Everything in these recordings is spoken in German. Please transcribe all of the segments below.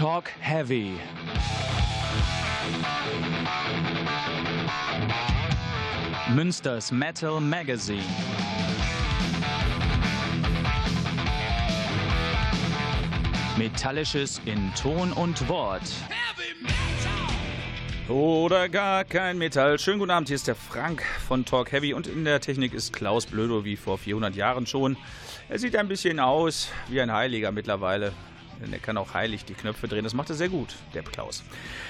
Talk Heavy. Münsters Metal Magazine. Metallisches in Ton und Wort. Oder gar kein Metall. Schönen guten Abend, hier ist der Frank von Talk Heavy und in der Technik ist Klaus Blödo wie vor 400 Jahren schon. Er sieht ein bisschen aus wie ein Heiliger mittlerweile. Denn er kann auch heilig die Knöpfe drehen. Das macht er sehr gut, der Klaus.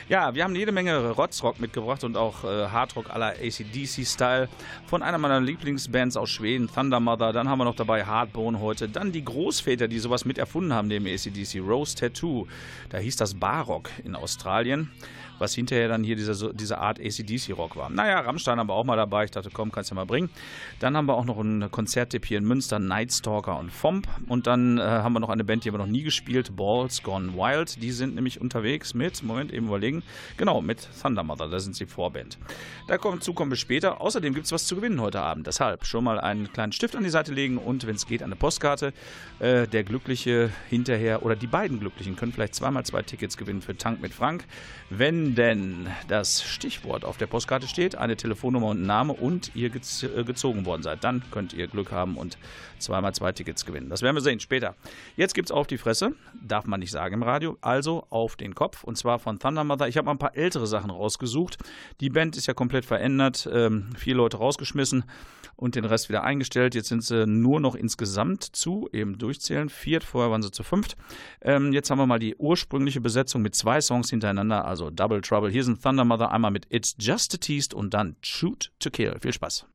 Ja, wir haben jede Menge Rotzrock mitgebracht und auch äh, Hardrock aller ACDC-Style von einer meiner Lieblingsbands aus Schweden, Thunder Mother. Dann haben wir noch dabei Hardbone heute. Dann die Großväter, die sowas mit erfunden haben, neben ACDC. Rose Tattoo. Da hieß das Barock in Australien was hinterher dann hier diese, diese Art ACDC-Rock war. Naja, Rammstein haben wir auch mal dabei. Ich dachte, komm, kannst du ja mal bringen. Dann haben wir auch noch einen Konzerttipp hier in Münster, Nightstalker und Fomp. Und dann äh, haben wir noch eine Band, die haben wir noch nie gespielt, Balls Gone Wild. Die sind nämlich unterwegs mit, Moment, eben überlegen, genau, mit Thunder Mother, da sind sie Vorband. Da kommen, wir später. Außerdem gibt es was zu gewinnen heute Abend. Deshalb schon mal einen kleinen Stift an die Seite legen und, wenn es geht, eine Postkarte. Äh, der Glückliche hinterher, oder die beiden Glücklichen können vielleicht zweimal zwei Tickets gewinnen für Tank mit Frank. Wenn denn das Stichwort auf der Postkarte steht, eine Telefonnummer und Name und ihr äh, gezogen worden seid, dann könnt ihr Glück haben und zweimal zwei Tickets gewinnen. Das werden wir sehen später. Jetzt gibt es auf die Fresse, darf man nicht sagen im Radio, also auf den Kopf und zwar von Thunder Mother. Ich habe mal ein paar ältere Sachen rausgesucht. Die Band ist ja komplett verändert, ähm, vier Leute rausgeschmissen und den Rest wieder eingestellt. Jetzt sind sie nur noch insgesamt zu, eben durchzählen, viert, vorher waren sie zu fünft. Ähm, jetzt haben wir mal die ursprüngliche Besetzung mit zwei Songs hintereinander, also Double Trouble. Hier sind Thunder Mother einmal mit It's Just a Teased und dann Shoot to Kill. Viel Spaß.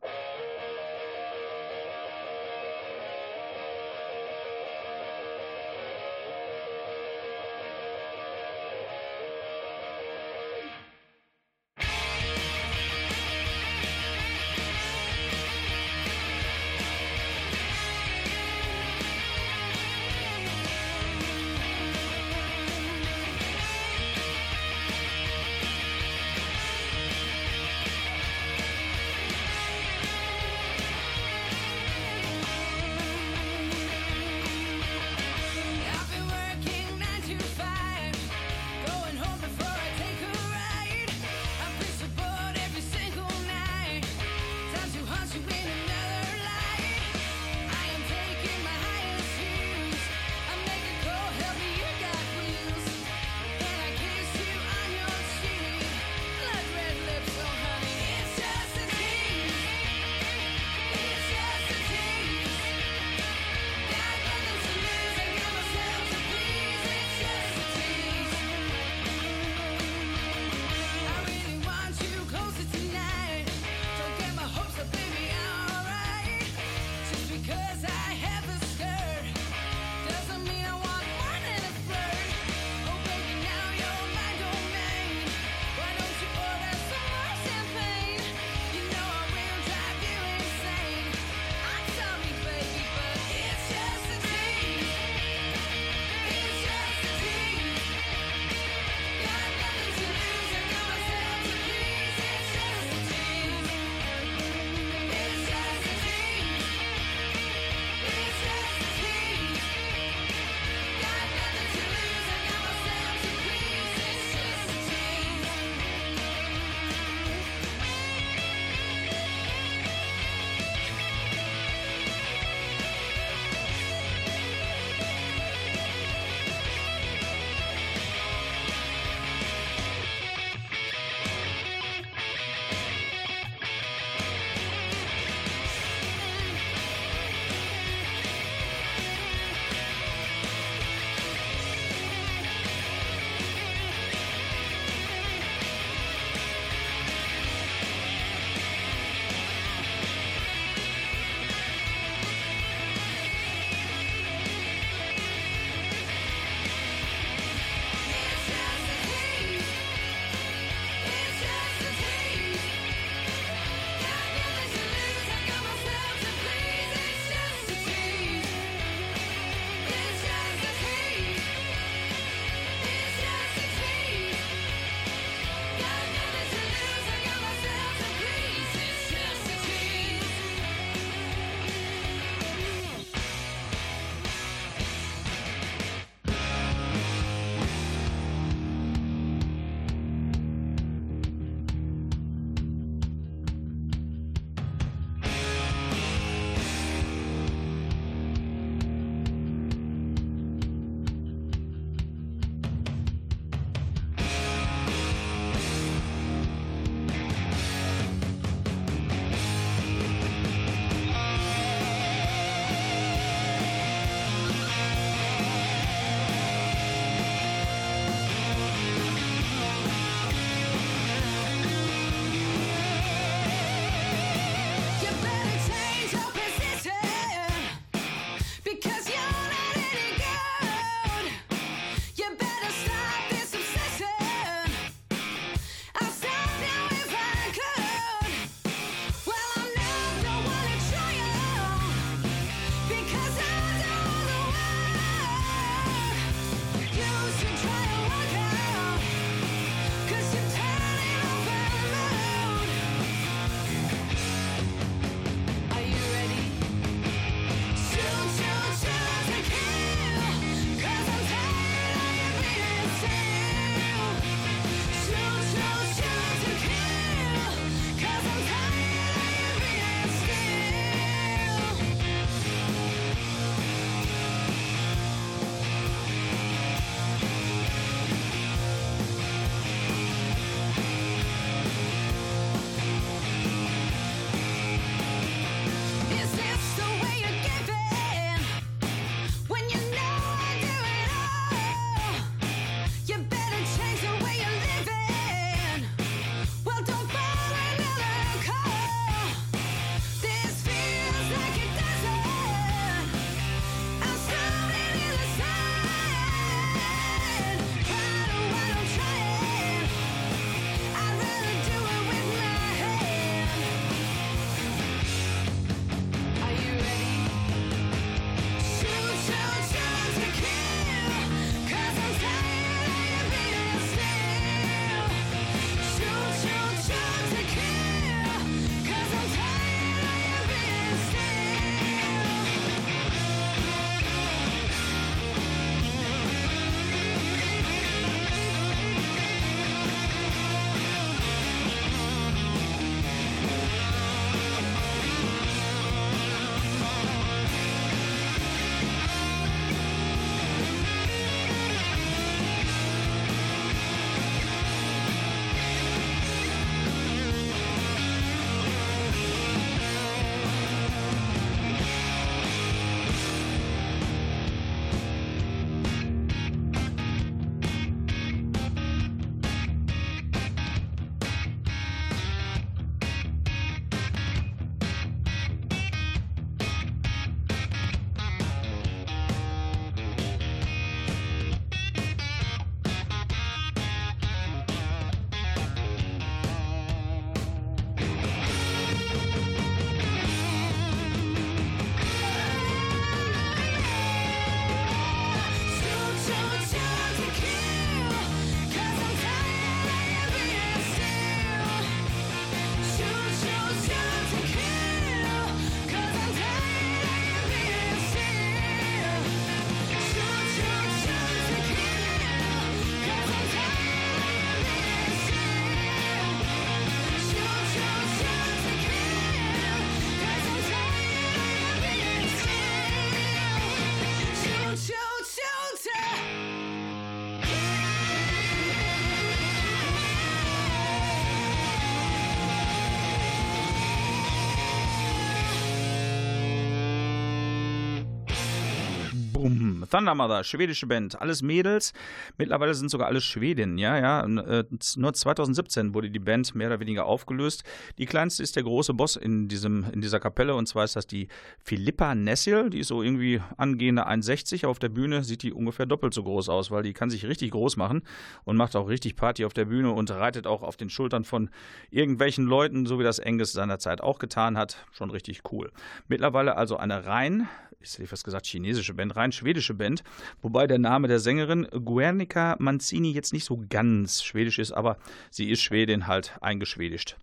Mother, schwedische Band, alles Mädels. Mittlerweile sind sogar alle Schwedinnen, ja, ja. Äh, nur 2017 wurde die Band mehr oder weniger aufgelöst. Die kleinste ist der große Boss in, diesem, in dieser Kapelle und zwar ist das die Philippa Nessil. Die ist so irgendwie angehende 1,60. Auf der Bühne sieht die ungefähr doppelt so groß aus, weil die kann sich richtig groß machen und macht auch richtig Party auf der Bühne und reitet auch auf den Schultern von irgendwelchen Leuten, so wie das Angus seinerzeit auch getan hat. Schon richtig cool. Mittlerweile also eine rein ich hätte fast gesagt chinesische Band, rein schwedische Band, wobei der Name der Sängerin Guernica Manzini jetzt nicht so ganz schwedisch ist, aber sie ist Schwedin halt eingeschwedischt.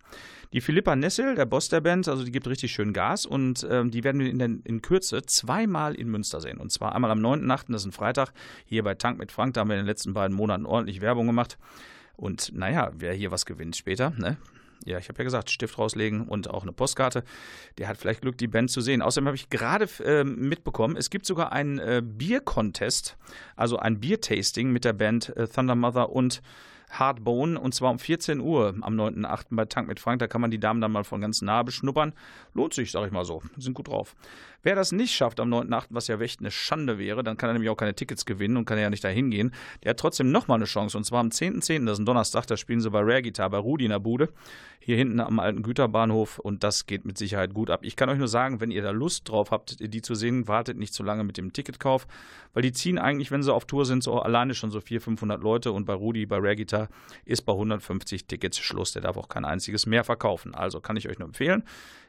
Die Philippa Nessel, der Boss der Band, also die gibt richtig schön Gas und ähm, die werden wir in, der, in Kürze zweimal in Münster sehen. Und zwar einmal am 9.8., das ist ein Freitag, hier bei Tank mit Frank, da haben wir in den letzten beiden Monaten ordentlich Werbung gemacht. Und naja, wer hier was gewinnt später, ne? Ja, ich habe ja gesagt, Stift rauslegen und auch eine Postkarte. Der hat vielleicht Glück, die Band zu sehen. Außerdem habe ich gerade äh, mitbekommen, es gibt sogar einen äh, Bier-Contest, also ein Bier-Tasting mit der Band äh, Thunder Mother und Hardbone und zwar um 14 Uhr am 9.8. bei Tank mit Frank. Da kann man die Damen dann mal von ganz nah beschnuppern. Lohnt sich, sag ich mal so. Sind gut drauf. Wer das nicht schafft am 9.8., was ja echt eine Schande wäre, dann kann er nämlich auch keine Tickets gewinnen und kann ja nicht dahin gehen. Der hat trotzdem nochmal eine Chance und zwar am 10.10., .10., das ist ein Donnerstag, da spielen sie bei Rare Guitar bei Rudi in der Bude, hier hinten am alten Güterbahnhof und das geht mit Sicherheit gut ab. Ich kann euch nur sagen, wenn ihr da Lust drauf habt, die zu sehen, wartet nicht zu lange mit dem Ticketkauf, weil die ziehen eigentlich, wenn sie auf Tour sind, so alleine schon so 400, 500 Leute und bei Rudi, bei Rare Guitar ist bei 150 Tickets Schluss. Der darf auch kein einziges mehr verkaufen. Also kann ich euch nur empfehlen.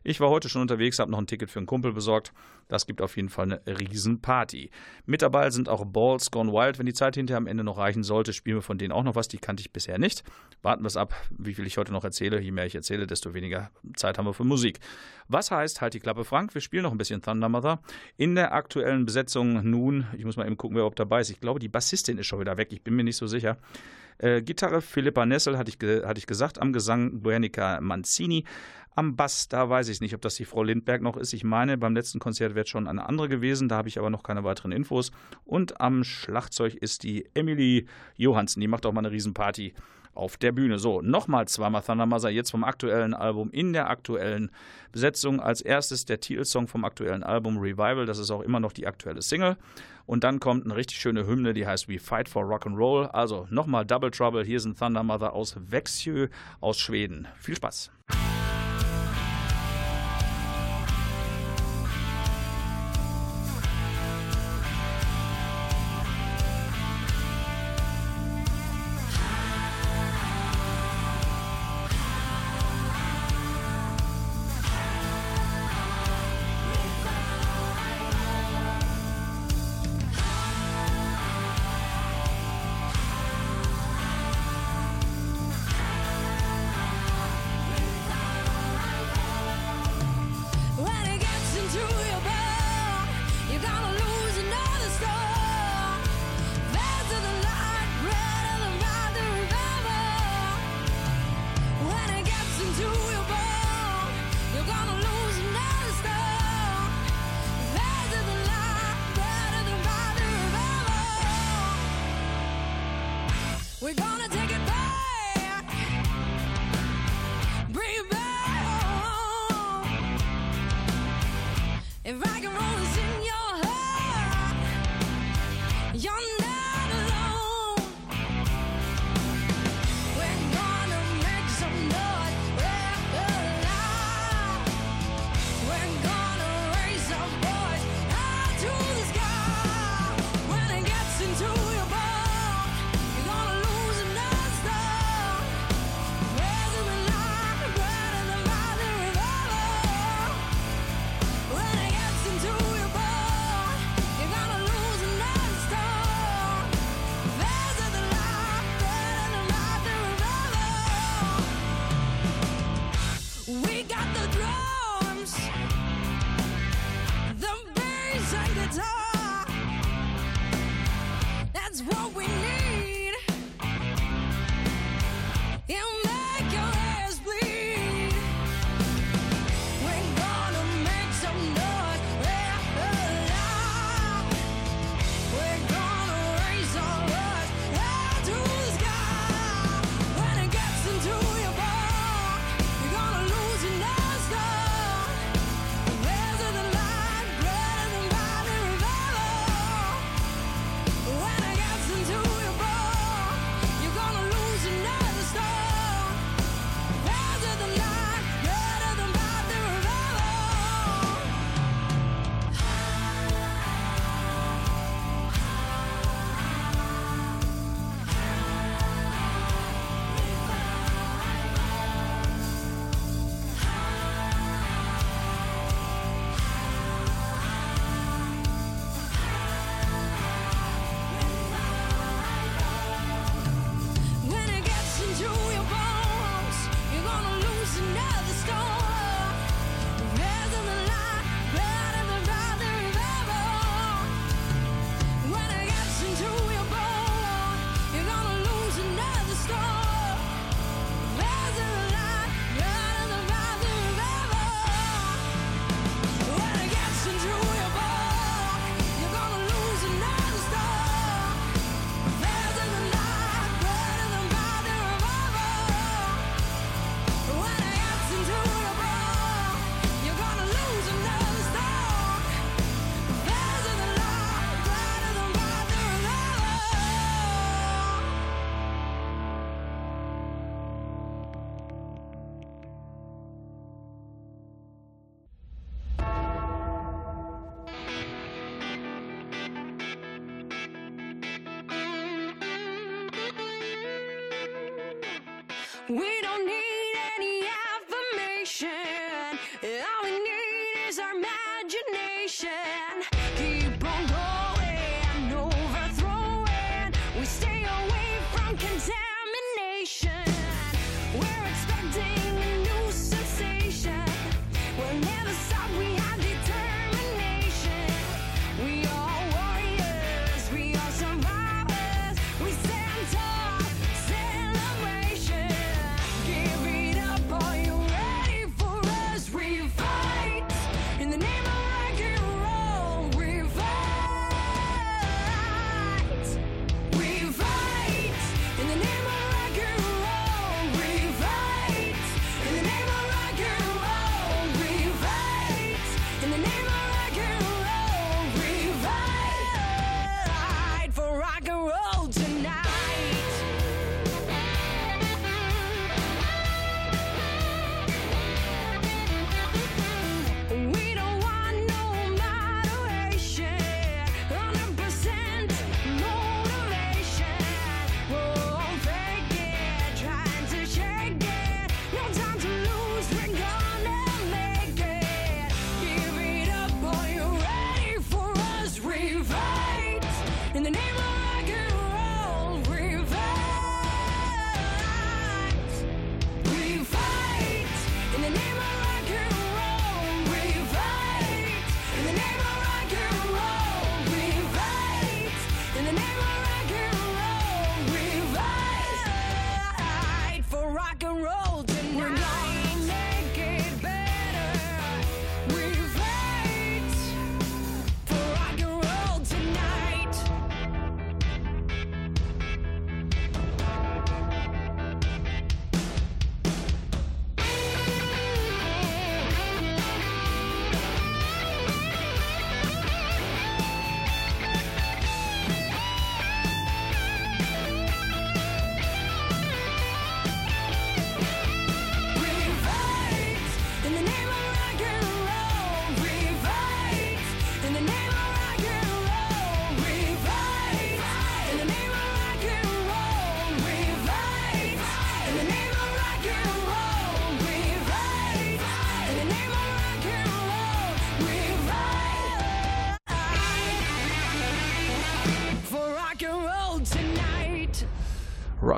Ich war heute schon unterwegs, habe noch ein Ticket für einen Kumpel besorgt. Das gibt auf jeden Fall eine Riesenparty. Mit dabei sind auch Balls Gone Wild. Wenn die Zeit hinterher am Ende noch reichen sollte, spielen wir von denen auch noch was. Die kannte ich bisher nicht. Warten wir es ab, wie viel ich heute noch erzähle. Je mehr ich erzähle, desto weniger Zeit haben wir für Musik. Was heißt, halt die Klappe, Frank. Wir spielen noch ein bisschen Thunder Mother. In der aktuellen Besetzung nun, ich muss mal eben gucken, wer überhaupt dabei ist. Ich glaube, die Bassistin ist schon wieder weg. Ich bin mir nicht so sicher. Äh, Gitarre Philippa Nessel, hatte ich, hatte ich gesagt. Am Gesang Buenica Manzini. Am Bass, da weiß ich nicht, ob das die Frau Lindberg noch ist. Ich meine, beim letzten Konzert wird schon eine andere gewesen. Da habe ich aber noch keine weiteren Infos. Und am Schlagzeug ist die Emily Johansen. Die macht auch mal eine Riesenparty auf der Bühne. So, nochmal zweimal Thunder Mother, jetzt vom aktuellen Album in der aktuellen Besetzung. Als erstes der Titelsong vom aktuellen Album Revival, das ist auch immer noch die aktuelle Single. Und dann kommt eine richtig schöne Hymne, die heißt We Fight for Rock and Roll. Also nochmal Double Trouble, hier sind Thunder Mother aus Växjö aus Schweden. Viel Spaß.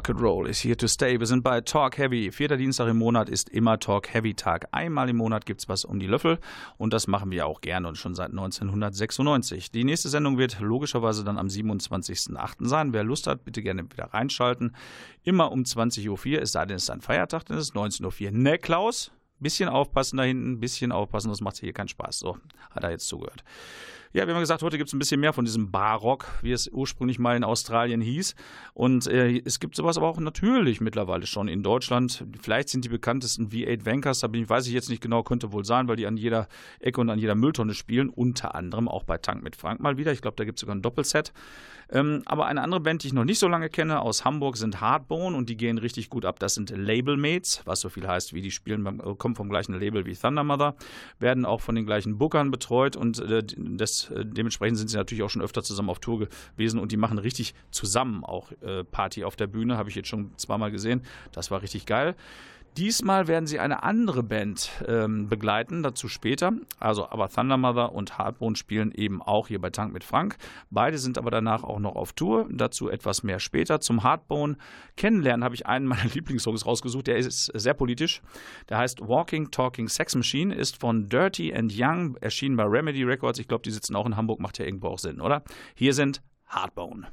Rock'n'Roll is here to stay. Wir sind bei Talk Heavy. Vierter Dienstag im Monat ist immer Talk Heavy Tag. Einmal im Monat gibt es was um die Löffel und das machen wir auch gerne und schon seit 1996. Die nächste Sendung wird logischerweise dann am 27.08. sein. Wer Lust hat, bitte gerne wieder reinschalten. Immer um 20.04 Uhr, es sei denn, es ist ein Feiertag, dann ist es 19.04 Uhr. Ne, Klaus? Bisschen aufpassen da hinten, bisschen aufpassen, das macht hier keinen Spaß. So, hat er jetzt zugehört. Ja, wir haben gesagt, heute gibt es ein bisschen mehr von diesem Barock, wie es ursprünglich mal in Australien hieß. Und äh, es gibt sowas aber auch natürlich mittlerweile schon in Deutschland. Vielleicht sind die bekanntesten V8 Vankers, da bin weiß ich jetzt nicht genau, könnte wohl sein, weil die an jeder Ecke und an jeder Mülltonne spielen. Unter anderem auch bei Tank mit Frank mal wieder. Ich glaube, da gibt es sogar ein Doppelset. Ähm, aber eine andere Band, die ich noch nicht so lange kenne, aus Hamburg, sind Hardbone und die gehen richtig gut ab. Das sind Labelmates, was so viel heißt, wie die spielen, beim, kommen vom gleichen Label wie Thunder Mother, werden auch von den gleichen Bookern betreut und äh, das, äh, dementsprechend sind sie natürlich auch schon öfter zusammen auf Tour gewesen und die machen richtig zusammen auch äh, Party auf der Bühne, habe ich jetzt schon zweimal gesehen. Das war richtig geil. Diesmal werden sie eine andere Band ähm, begleiten, dazu später. Also, aber Thunder Mother und Hardbone spielen eben auch hier bei Tank mit Frank. Beide sind aber danach auch noch auf Tour. Dazu etwas mehr später. Zum Hardbone kennenlernen habe ich einen meiner Lieblingssongs rausgesucht. Der ist sehr politisch. Der heißt Walking Talking Sex Machine, ist von Dirty and Young, erschienen bei Remedy Records. Ich glaube, die sitzen auch in Hamburg, macht ja irgendwo auch Sinn, oder? Hier sind Hardbone.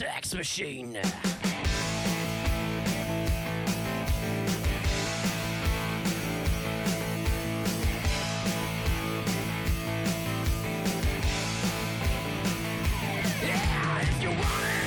sex machine. Yeah, if you want it.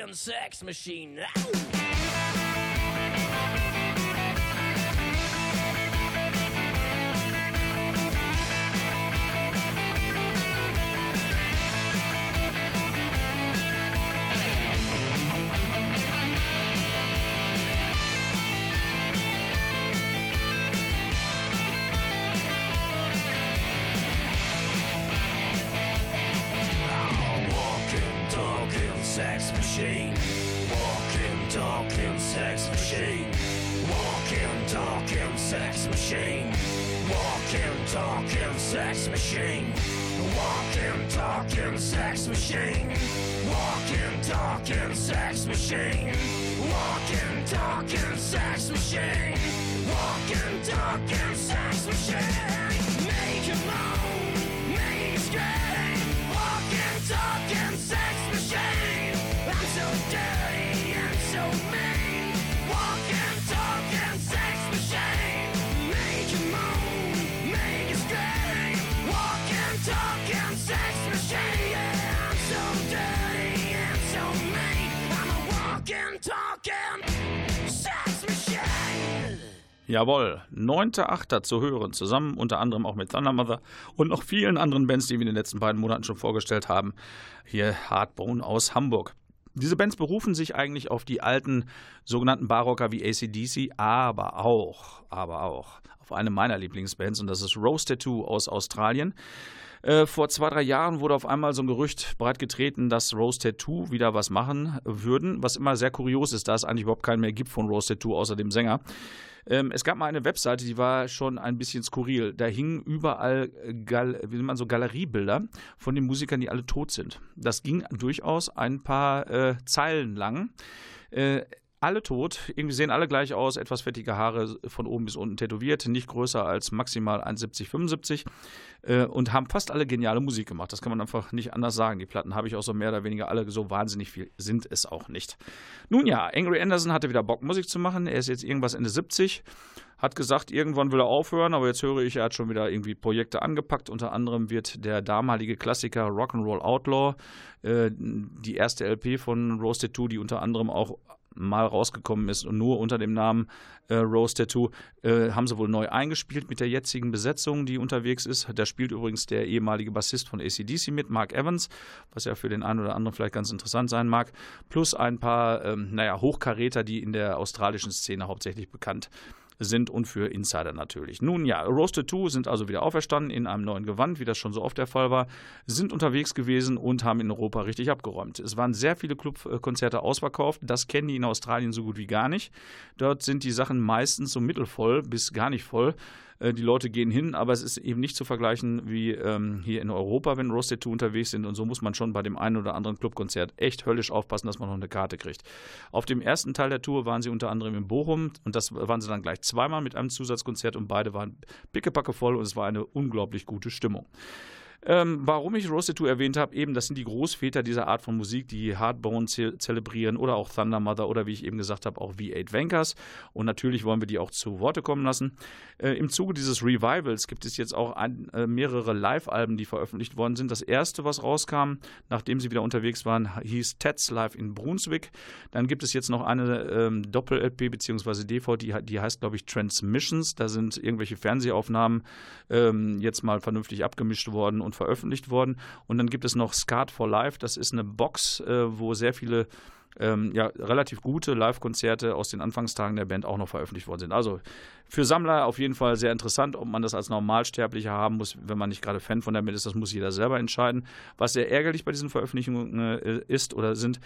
Brazilian sex machine. sex machine. Walking, talking sex machine. Walking, talking sex machine. Walking, talking sex machine. Walking, talking sex machine. Walking, talking sex machine. Walking, talking sex machine. Make it moan, make scream. Jawohl, 9.8. zu hören, zusammen unter anderem auch mit Thunder Mother und noch vielen anderen Bands, die wir in den letzten beiden Monaten schon vorgestellt haben. Hier Hardbone aus Hamburg. Diese Bands berufen sich eigentlich auf die alten sogenannten Barocker wie ACDC, aber auch, aber auch auf eine meiner Lieblingsbands und das ist Rose Tattoo aus Australien. Äh, vor zwei, drei Jahren wurde auf einmal so ein Gerücht breitgetreten, dass Rose Tattoo wieder was machen würden, was immer sehr kurios ist, da es eigentlich überhaupt keinen mehr gibt von Rose Tattoo außer dem Sänger. Ähm, es gab mal eine Webseite, die war schon ein bisschen skurril. Da hingen überall Gal wie man so Galeriebilder von den Musikern, die alle tot sind. Das ging durchaus ein paar äh, Zeilen lang. Äh, alle tot, irgendwie sehen alle gleich aus, etwas fettige Haare von oben bis unten tätowiert, nicht größer als maximal 1,70, 75 äh, und haben fast alle geniale Musik gemacht. Das kann man einfach nicht anders sagen. Die Platten habe ich auch so mehr oder weniger alle so wahnsinnig viel, sind es auch nicht. Nun ja, Angry Anderson hatte wieder Bock, Musik zu machen. Er ist jetzt irgendwas Ende 70 hat gesagt, irgendwann will er aufhören, aber jetzt höre ich, er hat schon wieder irgendwie Projekte angepackt. Unter anderem wird der damalige Klassiker Rock'n'Roll Outlaw, äh, die erste LP von Roasted 2, die unter anderem auch mal rausgekommen ist und nur unter dem Namen äh, Rose Tattoo, äh, haben sie wohl neu eingespielt mit der jetzigen Besetzung, die unterwegs ist. Da spielt übrigens der ehemalige Bassist von ACDC mit, Mark Evans, was ja für den einen oder anderen vielleicht ganz interessant sein mag, plus ein paar, ähm, naja, Hochkaräter, die in der australischen Szene hauptsächlich bekannt sind und für Insider natürlich. Nun ja, Roasted 2 sind also wieder auferstanden in einem neuen Gewand, wie das schon so oft der Fall war, sind unterwegs gewesen und haben in Europa richtig abgeräumt. Es waren sehr viele Clubkonzerte ausverkauft, das kennen die in Australien so gut wie gar nicht. Dort sind die Sachen meistens so mittelvoll bis gar nicht voll. Äh, die Leute gehen hin, aber es ist eben nicht zu vergleichen wie ähm, hier in Europa, wenn Roasted 2 unterwegs sind. Und so muss man schon bei dem einen oder anderen Clubkonzert echt höllisch aufpassen, dass man noch eine Karte kriegt. Auf dem ersten Teil der Tour waren sie unter anderem in Bochum und das waren sie dann gleich zweimal mit einem Zusatzkonzert und beide waren pickepacke voll und es war eine unglaublich gute Stimmung. Ähm, warum ich Roasted 2 erwähnt habe, eben, das sind die Großväter dieser Art von Musik, die Hardbone ze zelebrieren oder auch Thunder Mother oder wie ich eben gesagt habe, auch V8 Vankers. Und natürlich wollen wir die auch zu Worte kommen lassen. Äh, Im Zuge dieses Revivals gibt es jetzt auch ein, äh, mehrere Live-Alben, die veröffentlicht worden sind. Das erste, was rauskam, nachdem sie wieder unterwegs waren, hieß Tets Live in Brunswick. Dann gibt es jetzt noch eine ähm, Doppel-LP bzw. DVD, die heißt, glaube ich, Transmissions. Da sind irgendwelche Fernsehaufnahmen ähm, jetzt mal vernünftig abgemischt worden und veröffentlicht worden. Und dann gibt es noch Skat for Life, das ist eine Box, äh, wo sehr viele ähm, ja, relativ gute Live-Konzerte aus den Anfangstagen der Band auch noch veröffentlicht worden sind. Also für Sammler auf jeden Fall sehr interessant. Ob man das als Normalsterblicher haben muss, wenn man nicht gerade Fan von der Band ist, das muss jeder selber entscheiden. Was sehr ärgerlich bei diesen Veröffentlichungen äh, ist oder sind,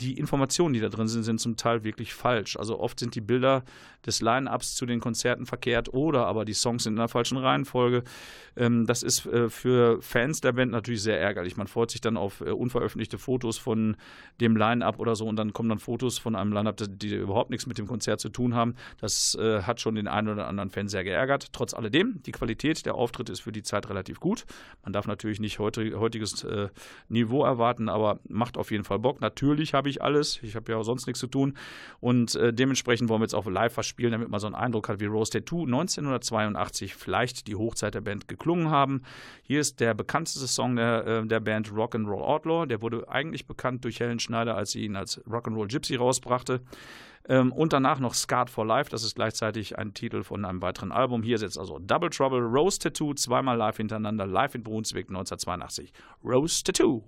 die Informationen, die da drin sind, sind zum Teil wirklich falsch. Also oft sind die Bilder des Line-Ups zu den Konzerten verkehrt oder aber die Songs sind in der falschen Reihenfolge. Ähm, das ist äh, für Fans der Band natürlich sehr ärgerlich. Man freut sich dann auf äh, unveröffentlichte Fotos von dem Line-Up oder so und dann kommen dann Fotos von einem Line-Up, die überhaupt nichts mit dem Konzert zu tun haben. Das hat schon den einen oder anderen Fan sehr geärgert. Trotz alledem, die Qualität der Auftritte ist für die Zeit relativ gut. Man darf natürlich nicht heute, heutiges äh, Niveau erwarten, aber macht auf jeden Fall Bock. Natürlich habe ich alles. Ich habe ja auch sonst nichts zu tun. Und äh, dementsprechend wollen wir jetzt auch live verspielen, damit man so einen Eindruck hat, wie Rose Tattoo 1982 vielleicht die Hochzeit der Band geklungen haben. Hier ist der bekannteste Song der, äh, der Band Rock and Roll Outlaw. Der wurde eigentlich bekannt durch Helen Schneider, als sie ihn als Rock and Roll Gypsy rausbrachte. Ähm, und danach noch Scarred for Life, das ist gleichzeitig ein Titel von einem weiteren Album. Hier ist jetzt also Double Trouble, Rose Tattoo, zweimal live hintereinander, live in Brunswick 1982. Rose Tattoo.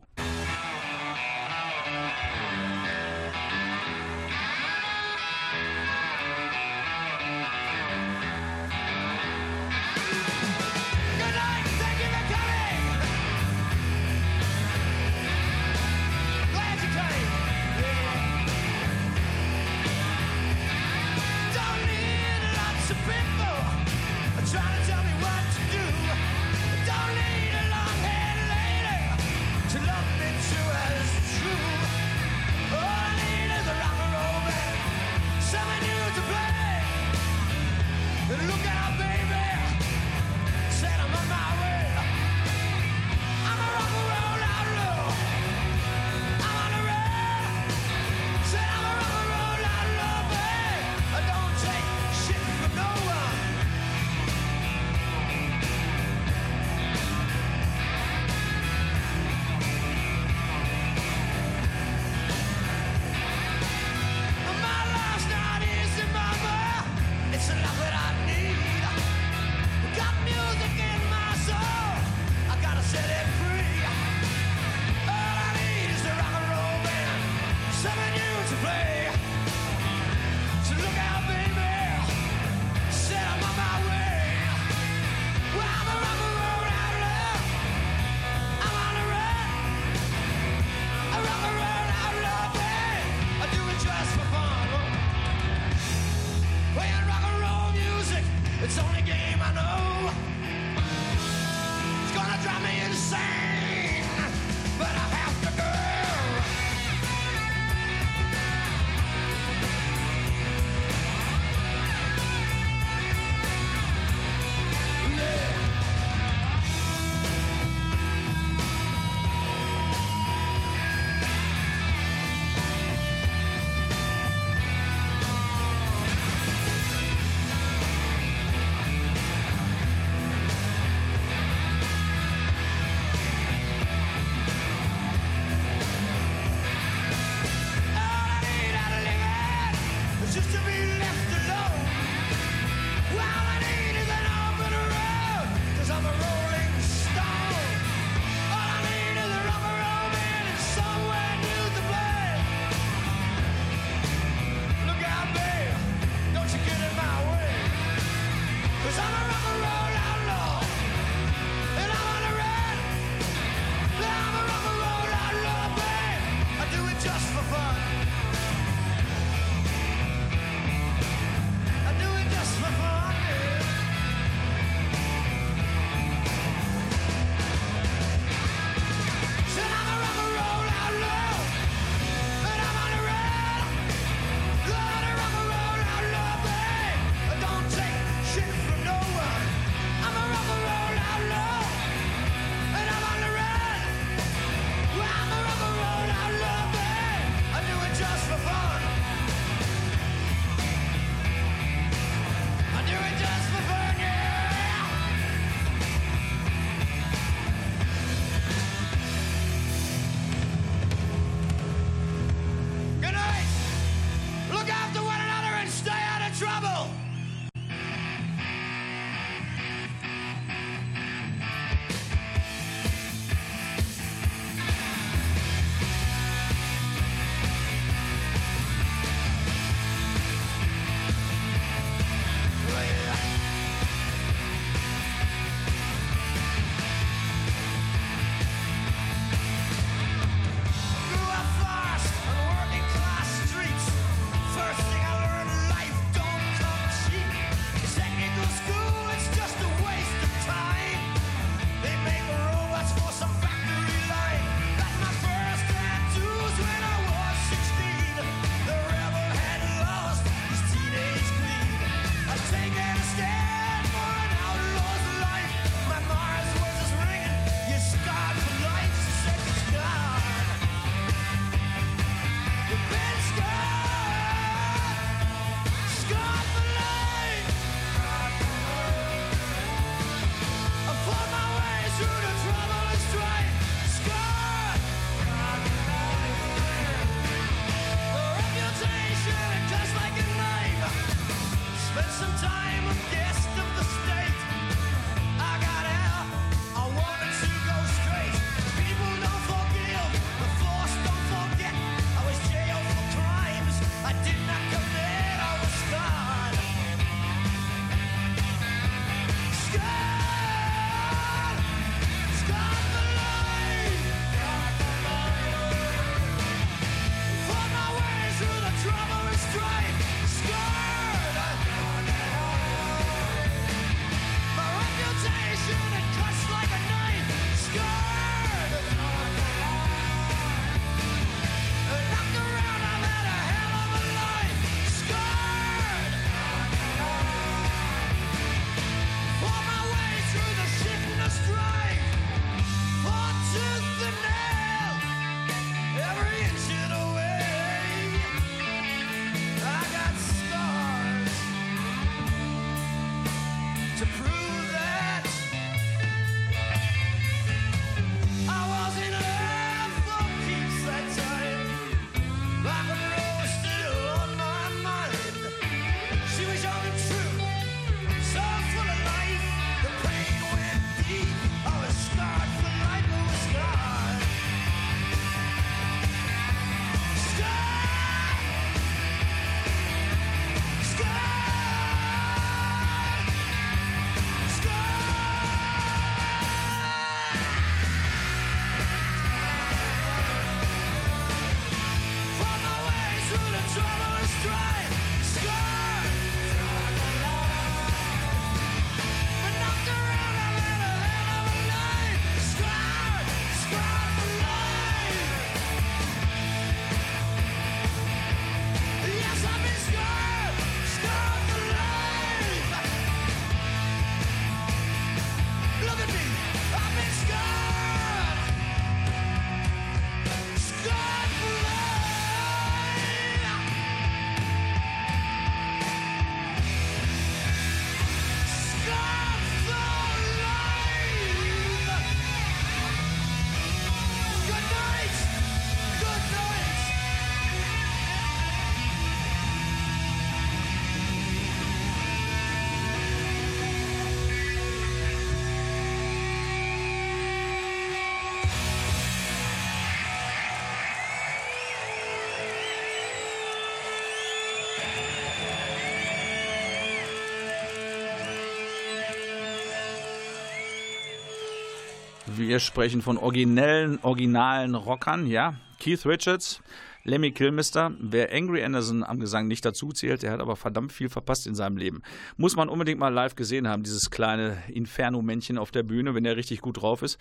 Wir sprechen von originellen, originalen Rockern, ja. Keith Richards, Lemmy Kilmister. Wer Angry Anderson am Gesang nicht dazu zählt, der hat aber verdammt viel verpasst in seinem Leben. Muss man unbedingt mal live gesehen haben, dieses kleine Inferno-Männchen auf der Bühne, wenn er richtig gut drauf ist.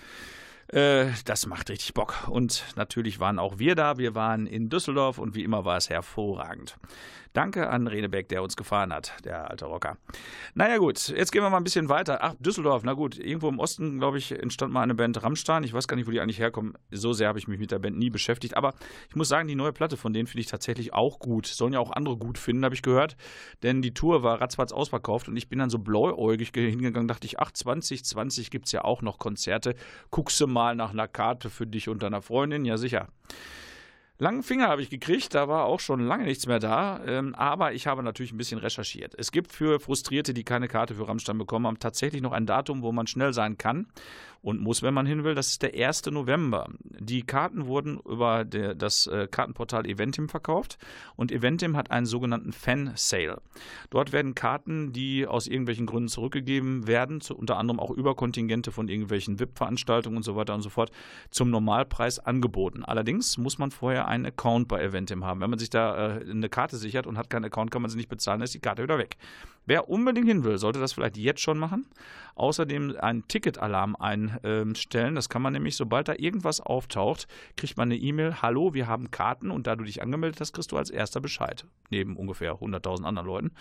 Äh, das macht richtig Bock. Und natürlich waren auch wir da. Wir waren in Düsseldorf und wie immer war es hervorragend. Danke an Renebeck, der uns gefahren hat, der alte Rocker. Naja gut, jetzt gehen wir mal ein bisschen weiter. Ach, Düsseldorf, na gut, irgendwo im Osten, glaube ich, entstand mal eine Band Rammstein. Ich weiß gar nicht, wo die eigentlich herkommen. So sehr habe ich mich mit der Band nie beschäftigt. Aber ich muss sagen, die neue Platte von denen finde ich tatsächlich auch gut. Sollen ja auch andere gut finden, habe ich gehört. Denn die Tour war ratzfatz ausverkauft und ich bin dann so blauäugig hingegangen, dachte ich, ach, 2020 gibt es ja auch noch Konzerte. Guckst du mal nach einer Karte für dich und deiner Freundin? Ja, sicher. Langen Finger habe ich gekriegt, da war auch schon lange nichts mehr da, ähm, aber ich habe natürlich ein bisschen recherchiert. Es gibt für Frustrierte, die keine Karte für Rammstein bekommen haben, tatsächlich noch ein Datum, wo man schnell sein kann und muss, wenn man hin will. Das ist der 1. November. Die Karten wurden über der, das äh, Kartenportal Eventim verkauft und Eventim hat einen sogenannten Fan Sale. Dort werden Karten, die aus irgendwelchen Gründen zurückgegeben werden, zu, unter anderem auch Überkontingente von irgendwelchen VIP-Veranstaltungen und so weiter und so fort, zum Normalpreis angeboten. Allerdings muss man vorher einen Account bei Eventim haben. Wenn man sich da äh, eine Karte sichert und hat keinen Account, kann man sie nicht bezahlen, dann ist die Karte wieder weg. Wer unbedingt hin will, sollte das vielleicht jetzt schon machen. Außerdem einen Ticketalarm einstellen. Das kann man nämlich, sobald da irgendwas auftaucht, kriegt man eine E-Mail, hallo, wir haben Karten und da du dich angemeldet hast, kriegst du als erster Bescheid. Neben ungefähr 100.000 anderen Leuten.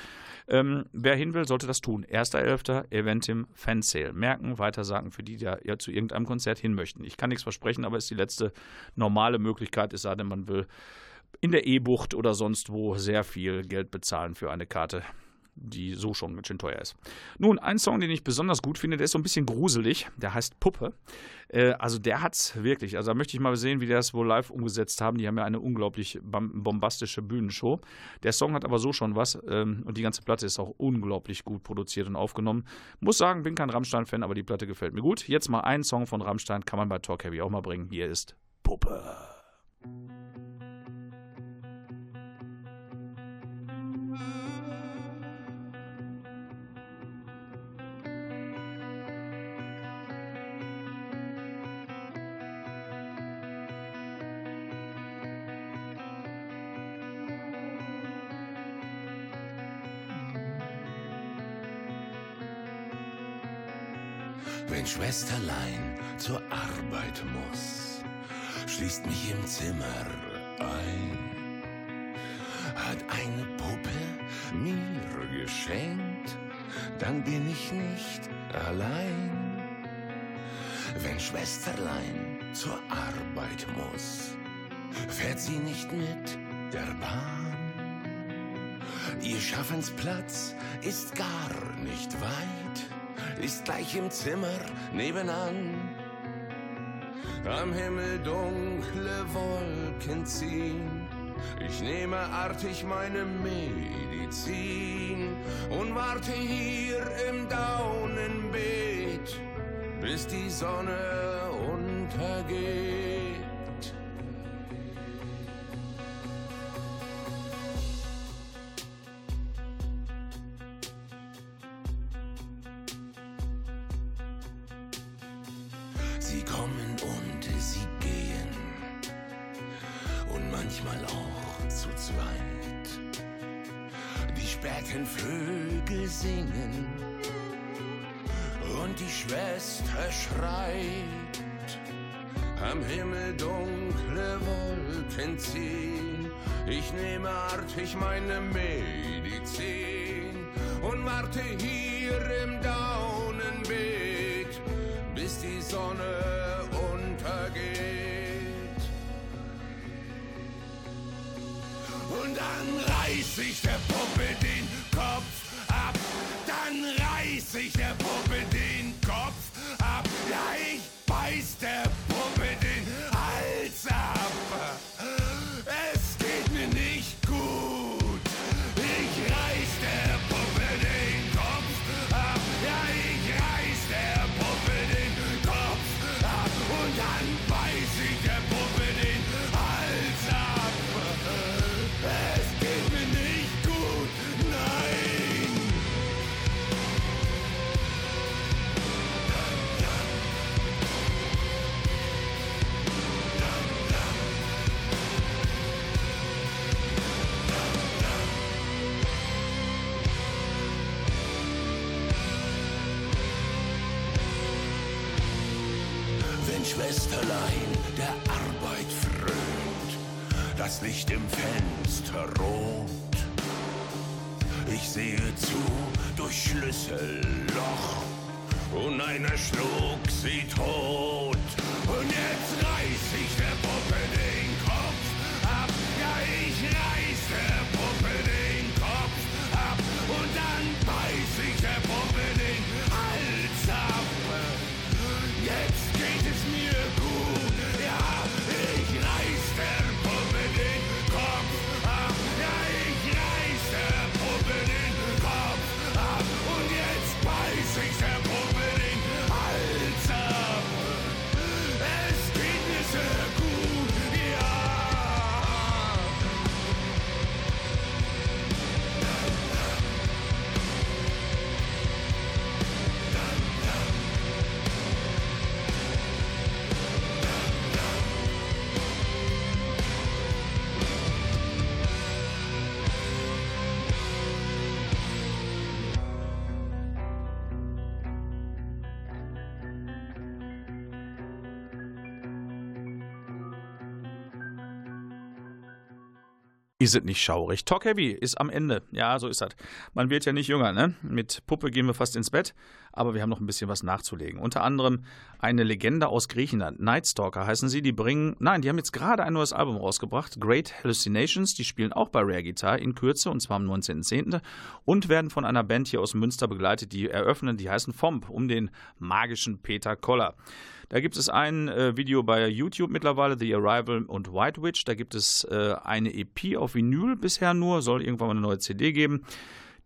Ähm, wer hin will, sollte das tun. 1.11. Eventim Fan Sale. Merken, weitersagen für die, die ja zu irgendeinem Konzert hin möchten. Ich kann nichts versprechen, aber es ist die letzte normale Möglichkeit, es sei denn, man will in der E-Bucht oder sonst wo sehr viel Geld bezahlen für eine Karte die so schon ganz schön teuer ist. Nun, ein Song, den ich besonders gut finde, der ist so ein bisschen gruselig, der heißt Puppe. Äh, also der hat's wirklich. Also da möchte ich mal sehen, wie die das wohl live umgesetzt haben. Die haben ja eine unglaublich bombastische Bühnenshow. Der Song hat aber so schon was ähm, und die ganze Platte ist auch unglaublich gut produziert und aufgenommen. Muss sagen, bin kein Rammstein-Fan, aber die Platte gefällt mir gut. Jetzt mal ein Song von Rammstein, kann man bei Talk Heavy auch mal bringen. Hier ist Puppe. Schwesterlein zur Arbeit muss, schließt mich im Zimmer ein, hat eine Puppe mir geschenkt, dann bin ich nicht allein. Wenn Schwesterlein zur Arbeit muss, fährt sie nicht mit der Bahn. Ihr Schaffensplatz ist gar nicht weit ist gleich im Zimmer nebenan. Am Himmel dunkle Wolken ziehen. Ich nehme artig meine Medizin und warte hier im Daunenbeet, bis die Sonne untergeht. Singen und die Schwester schreit. Am Himmel dunkle Wolken ziehen. Ich nehme artig meine Medizin und warte hier im Daunenbeet, bis die Sonne untergeht. Und dann reiß ich der Puppe Schlüsselloch und einer schlug sie tot. Es nicht schaurig? Talk Heavy ist am Ende. Ja, so ist das. Man wird ja nicht jünger, ne? Mit Puppe gehen wir fast ins Bett, aber wir haben noch ein bisschen was nachzulegen. Unter anderem eine Legende aus Griechenland. Nightstalker heißen sie. Die bringen, nein, die haben jetzt gerade ein neues Album rausgebracht. Great Hallucinations. Die spielen auch bei Rare Guitar in Kürze und zwar am 19.10. und werden von einer Band hier aus Münster begleitet, die eröffnen. Die heißen FOMP um den magischen Peter Koller. Da gibt es ein äh, Video bei YouTube mittlerweile, The Arrival und White Witch. Da gibt es äh, eine EP auf Vinyl bisher nur, soll irgendwann mal eine neue CD geben.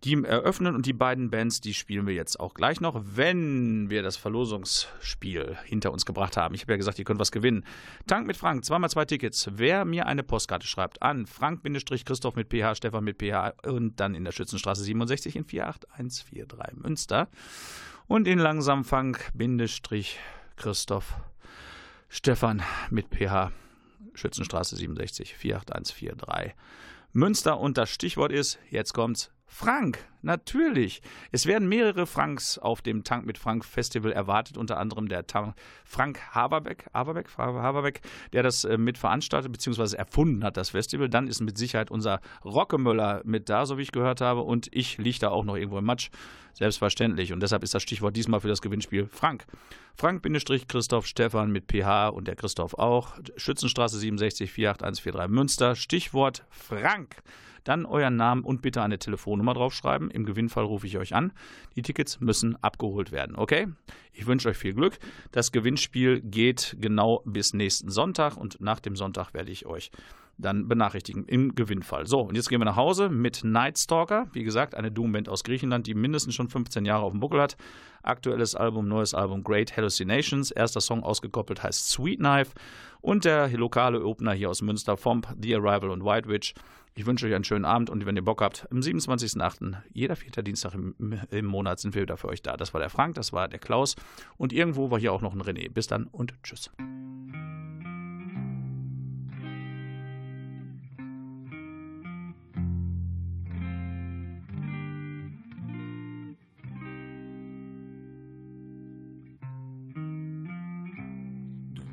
Die eröffnen und die beiden Bands, die spielen wir jetzt auch gleich noch, wenn wir das Verlosungsspiel hinter uns gebracht haben. Ich habe ja gesagt, ihr könnt was gewinnen. Tank mit Frank, zweimal zwei Tickets. Wer mir eine Postkarte schreibt an Frank-Christoph mit PH, Stefan mit PH und dann in der Schützenstraße 67 in 48143 Münster und in Langsamfang Bindestrich Christoph Stefan mit PH Schützenstraße 67 48143 Münster und das Stichwort ist, jetzt kommt's, Frank, natürlich. Es werden mehrere Franks auf dem Tank mit Frank Festival erwartet, unter anderem der Tank Frank Haberbeck, Haberbeck, Haberbeck, der das äh, mit bzw. erfunden hat, das Festival. Dann ist mit Sicherheit unser Rockemöller mit da, so wie ich gehört habe, und ich liege da auch noch irgendwo im Matsch, selbstverständlich. Und deshalb ist das Stichwort diesmal für das Gewinnspiel Frank. Frank-Christoph Stefan mit PH und der Christoph auch. Schützenstraße 67 48143 Münster. Stichwort Frank dann euren Namen und bitte eine Telefonnummer draufschreiben. Im Gewinnfall rufe ich euch an. Die Tickets müssen abgeholt werden, okay? Ich wünsche euch viel Glück. Das Gewinnspiel geht genau bis nächsten Sonntag und nach dem Sonntag werde ich euch dann benachrichtigen im Gewinnfall. So, und jetzt gehen wir nach Hause mit Nightstalker. Wie gesagt, eine Doomband aus Griechenland, die mindestens schon 15 Jahre auf dem Buckel hat. Aktuelles Album, neues Album Great Hallucinations. Erster Song ausgekoppelt heißt Sweet Knife. Und der lokale Opener hier aus Münster, Fomp, The Arrival und White Witch. Ich wünsche euch einen schönen Abend und wenn ihr Bock habt, am 27.08., jeder vierte Dienstag im, im Monat sind wir wieder für euch da. Das war der Frank, das war der Klaus und irgendwo war hier auch noch ein René. Bis dann und tschüss.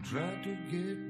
Try to get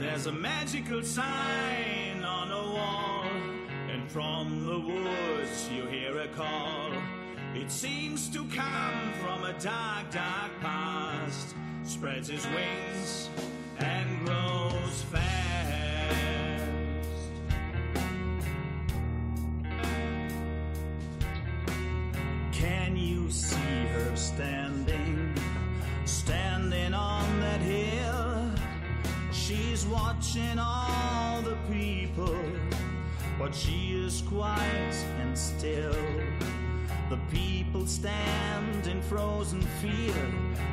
There's a magical sign on a wall, and from the woods you hear a call. It seems to come from a dark, dark past, spreads his wings She's watching all the people, but she is quiet and still. The people stand in frozen fear,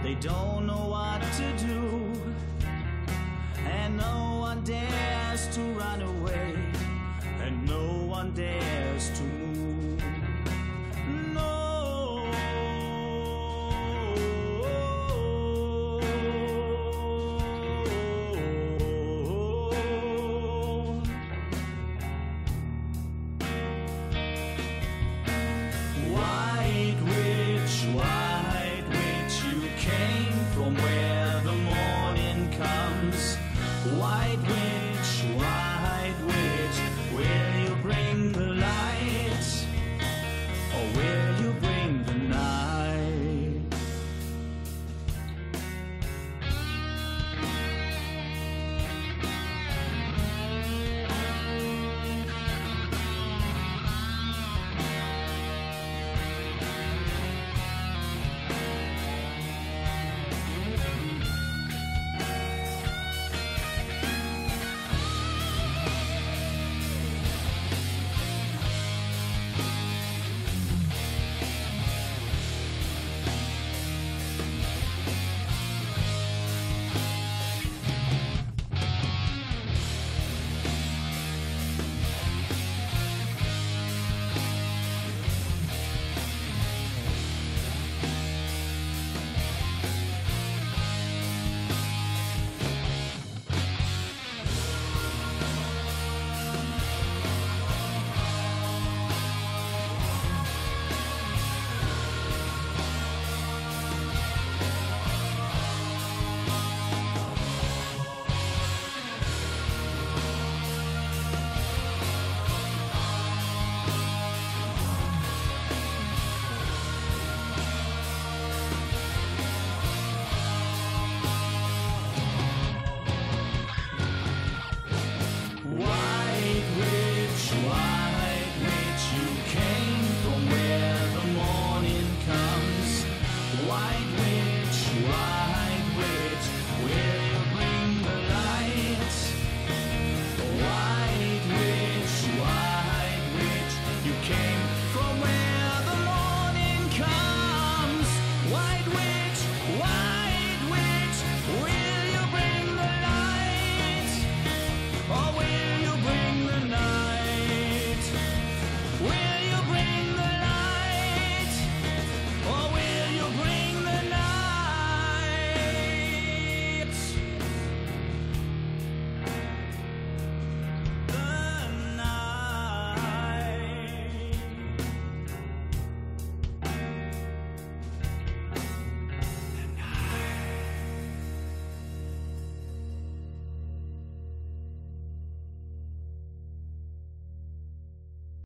they don't know what to do. And no one dares to run away, and no one dares to